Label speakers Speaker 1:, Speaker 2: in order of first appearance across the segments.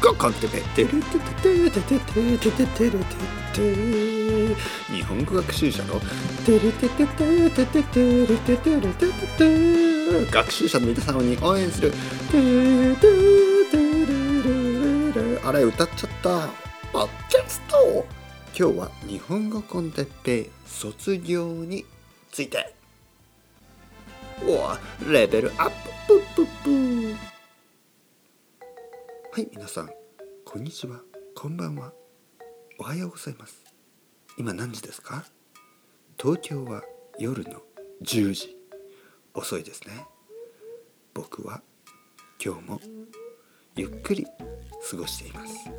Speaker 1: 語コンテペテレテテテテテテテテテレテテ日本語学習者のテレテテテテテテレテテレテテテ学習者の皆さんを応援するテテテレレレあれ歌っちゃったポッキャスト今日は日本語コンテッペ卒業についておレベルアッププップップはい皆さんこんにちは。こんばんは。おはようございます。今何時ですか？東京は夜の10時。遅いですね。僕は今日もゆっくり過ごしています。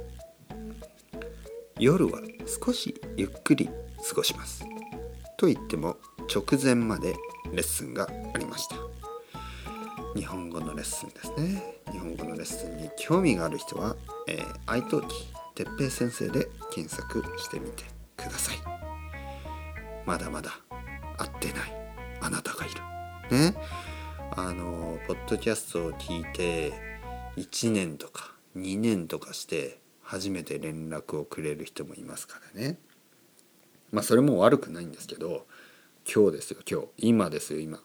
Speaker 1: 夜は少しゆっくり過ごします。と言っても直前までレッスンがありました。日本語のレッスンですね。日本語のレッスンに興味がある人は、えー、愛登記哲平先生で検索してみてください。まだまだ会ってないあなたがいる。ね。あのポッドキャストを聞いて1年とか2年とかして初めて連絡をくれる人もいますからね。まあそれも悪くないんですけど今日ですよ今日。今ですよ今。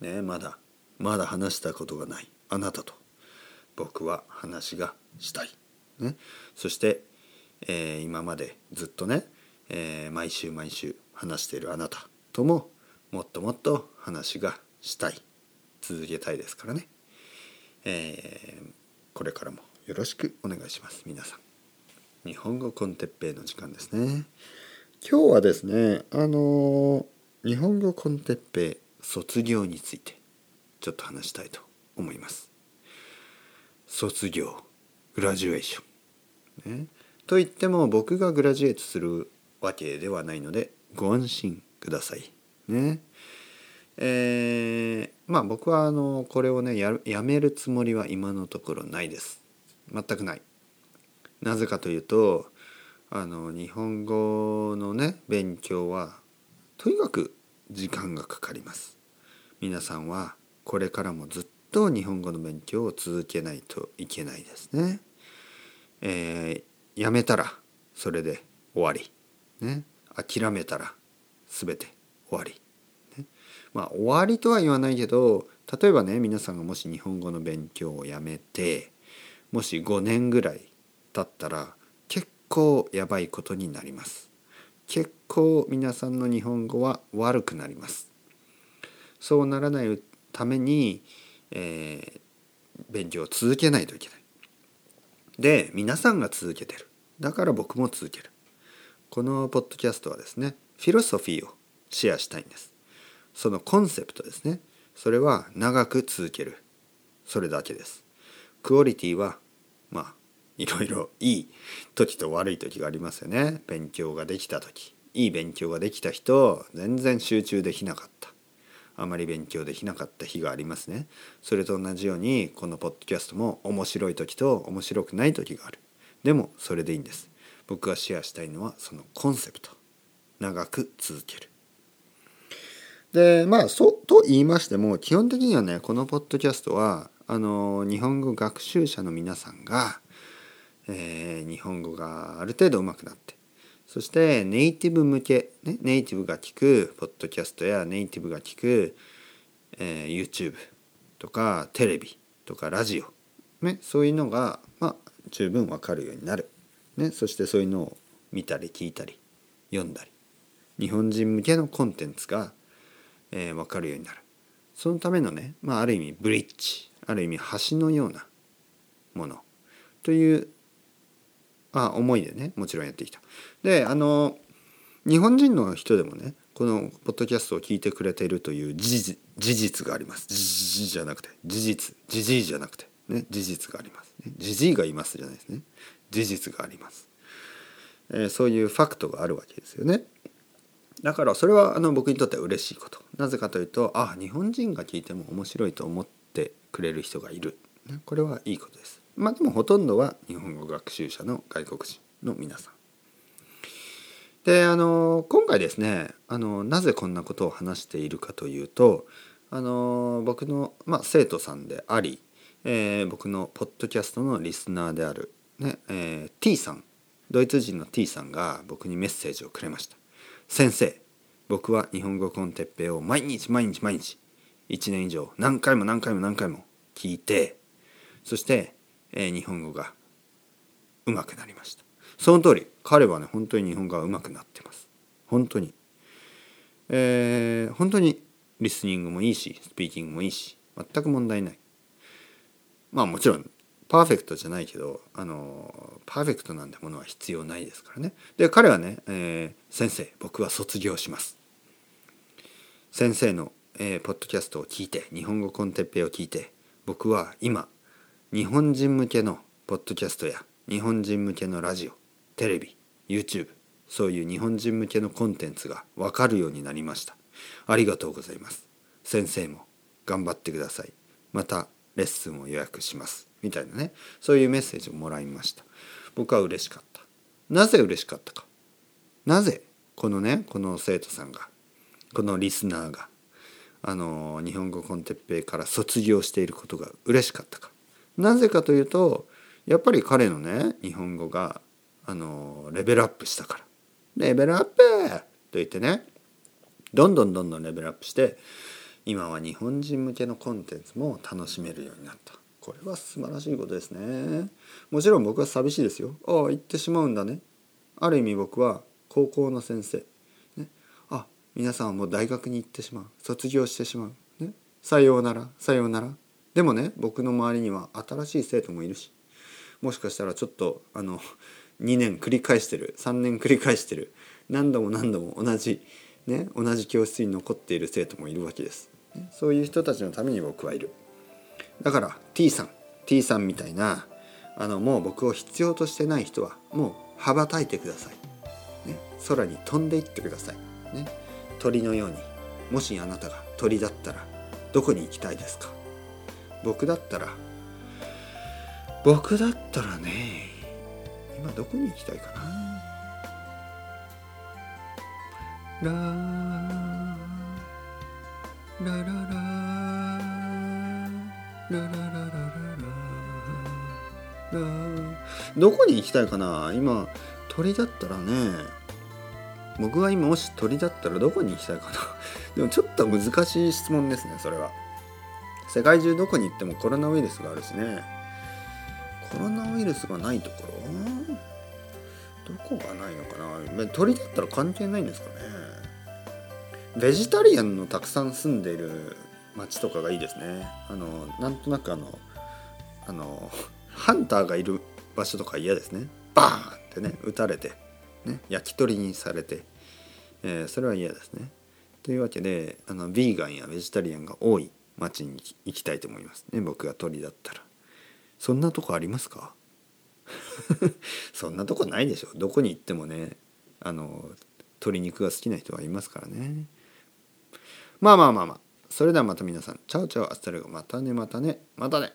Speaker 1: ねまだまだ話したことがない。あなたと僕は話がしたい、ね、そして、えー、今までずっとね、えー、毎週毎週話しているあなたとももっともっと話がしたい。続けたいですからね、えー、これからもよろしくお願いします。皆さん。日本語コンテッペイの時間ですね。今日はですねあの日本語コンテッペイ卒業についてちょっと話したいと思います。卒業グラジュエーション、ね、と言っても僕がグラジュエートするわけではないのでご安心ください。ね。えー、まあ僕はあのこれをねややめるつもりは今のところないです。全くない。なぜかというとあの日本語のね勉強はとにかく時間がかかります。皆さんはこれからもずっと日本語の勉強を続けないといけないですね。えー、やめたらそれで終わり。ね、諦めたら全て終わり。ね、まあ終わりとは言わないけど例えばね皆さんがもし日本語の勉強をやめてもし5年ぐらい経ったら結構やばいことになります。結構皆さんの日本語は悪くなります。そうならないために、えー、勉強を続けないといけない。で皆さんが続けてる。だから僕も続ける。このポッドキャストはですねフィロソフィーをシェアしたいんです。そのコンセプトですね。それは長く続ける。それだけです。クオリティはまあいろいろいい時と悪い時がありますよね。勉強ができた時。いい勉強ができた人全然集中できなかった。あまり勉強できなかった日がありますね。それと同じようにこのポッドキャストも面白い時と面白くない時がある。でもそれでいいんです。僕がシェアしたいのはそのコンセプト。長く続ける。でまあそうと言いましても基本的にはねこのポッドキャストはあの日本語学習者の皆さんが、えー、日本語がある程度上手くなってそしてネイティブ向け、ね、ネイティブが聞くポッドキャストやネイティブが聞く、えー、YouTube とかテレビとかラジオ、ね、そういうのが、まあ、十分わかるようになる、ね、そしてそういうのを見たり聞いたり読んだり。日本人向けのコンテンツが、えー、分かるようになる。そのためのね、まあ、ある意味ブリッジある意味橋のようなもの。というあ思いでねもちろんやってきた。であの日本人の人でもねこのポッドキャストを聞いてくれているという事実があります。事実じゃなくて事実事実じゃなくてね事実があります。ね、事実がいますじゃないですね。事実があります。えー、そういうファクトがあるわけですよね。だからそれはあの僕にとっては嬉しいこと。なぜかというとあ日本人が聞いても面白いと思ってくれる人がいる。これはいいことです。まあでもほとんどは日本語学習者の外国人の皆さん。であの今回ですねあのなぜこんなことを話しているかというとあの僕の、まあ、生徒さんであり、えー僕のポッドキャストのリスナーである、ねえー T さんドイツ人の T さんが僕にメッセージをくれました先生僕は日本語コンテッペを毎日毎日毎日1年以上何回も何回も何回も聞いてそして、えー日本語が上手くなりました。その通り彼はね本当に日本語が上手くなってます。本当に。えー本当にリスニングもいいしスピーキングもいいし全く問題ない。まあもちろんパーフェクトじゃないけどあのパーフェクトなんてものは必要ないですからね。で彼はね、えー先生僕は卒業します。先生の、えーポッドキャストを聞いて日本語コンテッペイを聞いて僕は今日本人向けのポッドキャストや日本人向けのラジオテレビ YouTube そういう日本人向けのコンテンツが分かるようになりました。ありがとうございます。先生も頑張ってください。またレッスンを予約します。みたいなね。そういうメッセージをもらいました。僕は嬉しかった。なぜ嬉しかったか。なぜこのねこの生徒さんがこのリスナーがあの日本語コンテッペイから卒業していることが嬉しかったか。なぜかというとやっぱり彼のね日本語があのレベルアップしたから。レベルアップと言ってねどんどんどんどんレベルアップして今は日本人向けのコンテンツも楽しめるようになった。これは素晴らしいことですね。もちろん僕は寂しいですよ。ああ言ってしまうんだね。ある意味僕は高校の先生、ね、あ皆さんはもう大学に行ってしまう。卒業してしまう、ね、さようならさようなら。でもね僕の周りには新しい生徒もいるしもしかしたらちょっとあの2年繰り返してる3年繰り返してる何度も何度も同じ、ね、同じ教室に残っている生徒もいるわけです、そういう人たちのために僕はいる。だから T さん T さんみたいなあのもう僕を必要としてない人はもう羽ばたいてください、ね、空に飛んでいってください、ね、鳥のようにもしあなたが鳥だったらどこに行きたいですか？僕だったら。僕だったらね今どこに行きたいかな。ララララララララララどこに行きたいかな。今鳥だったらね僕が今もし鳥だったらどこに行きたいかな。でもちょっと難しい質問ですねそれは。世界中どこに行ってもコロナウイルスがあるしね。コロナウイルスがないところ？どこがないのかな？鳥だったら関係ないんですかね？ベジタリアンのたくさん住んでいる町とかがいいですね。あのなんとなくあのあのハンターがいる場所とか嫌ですね。バーンってね撃たれて、ね、焼き鳥にされて、えーそれは嫌ですね。というわけであのビーガンやベジタリアンが多い。町に行きたいと思います。ね僕が鳥だったら。そんなとこありますか？そんなとこないでしょ。どこに行ってもねあの鶏肉が好きな人はいますからね。まあまあまあまあ。それではまた皆さん。チャオチャオ。アスタレゴ。またねまたね。またね。